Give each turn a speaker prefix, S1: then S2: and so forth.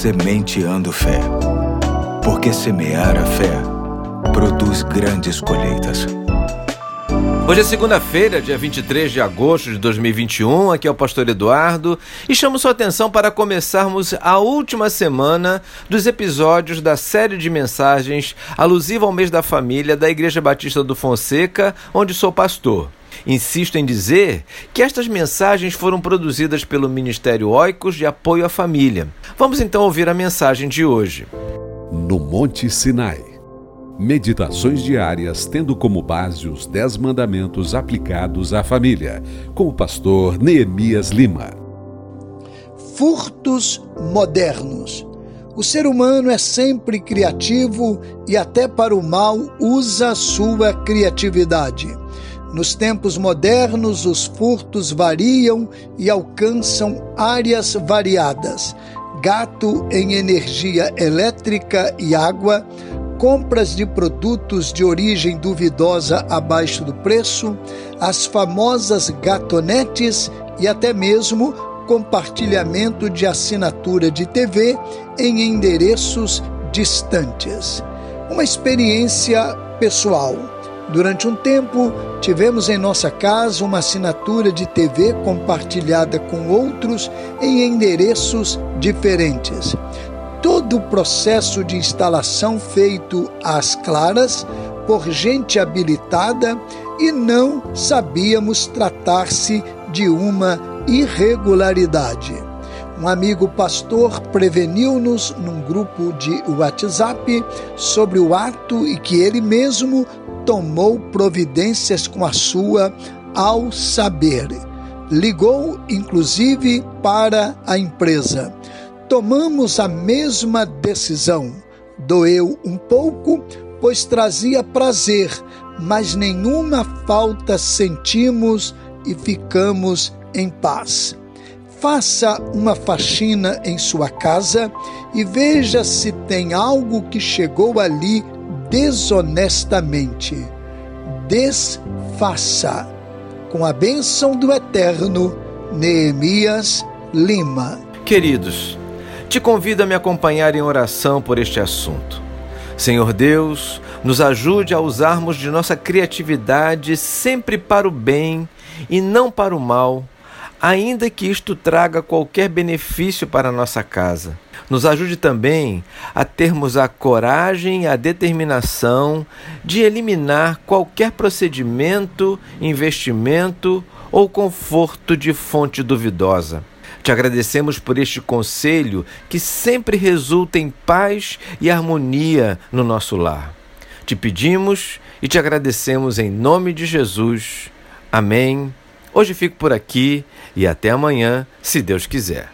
S1: Sementeando Fé. Porque semear a fé produz grandes colheitas.
S2: Hoje é segunda-feira, dia 23 de agosto de 2021. Aqui é o pastor Eduardo e chamo sua atenção para começarmos a última semana dos episódios da série de mensagens alusiva ao mês da família da Igreja Batista do Fonseca, onde sou pastor. Insisto em dizer que estas mensagens foram produzidas pelo Ministério Oicos de Apoio à Família. Vamos então ouvir a mensagem de hoje.
S3: No Monte Sinai. Meditações diárias tendo como base os Dez Mandamentos aplicados à família, com o pastor Neemias Lima.
S4: Furtos modernos. O ser humano é sempre criativo e, até para o mal, usa sua criatividade. Nos tempos modernos, os furtos variam e alcançam áreas variadas: gato em energia elétrica e água compras de produtos de origem duvidosa abaixo do preço, as famosas gatonetes e até mesmo compartilhamento de assinatura de TV em endereços distantes. Uma experiência pessoal. Durante um tempo, tivemos em nossa casa uma assinatura de TV compartilhada com outros em endereços diferentes todo o processo de instalação feito às claras por gente habilitada e não sabíamos tratar-se de uma irregularidade. Um amigo pastor preveniu-nos num grupo de WhatsApp sobre o ato e que ele mesmo tomou providências com a sua ao saber. Ligou inclusive para a empresa tomamos a mesma decisão. Doeu um pouco, pois trazia prazer, mas nenhuma falta sentimos e ficamos em paz. Faça uma faxina em sua casa e veja se tem algo que chegou ali desonestamente. Desfaça. Com a bênção do Eterno, Neemias Lima.
S2: Queridos, te convido a me acompanhar em oração por este assunto. Senhor Deus, nos ajude a usarmos de nossa criatividade sempre para o bem e não para o mal, ainda que isto traga qualquer benefício para nossa casa. Nos ajude também a termos a coragem e a determinação de eliminar qualquer procedimento, investimento ou conforto de fonte duvidosa te agradecemos por este conselho que sempre resulta em paz e harmonia no nosso lar. Te pedimos e te agradecemos em nome de Jesus. Amém. Hoje fico por aqui e até amanhã, se Deus quiser.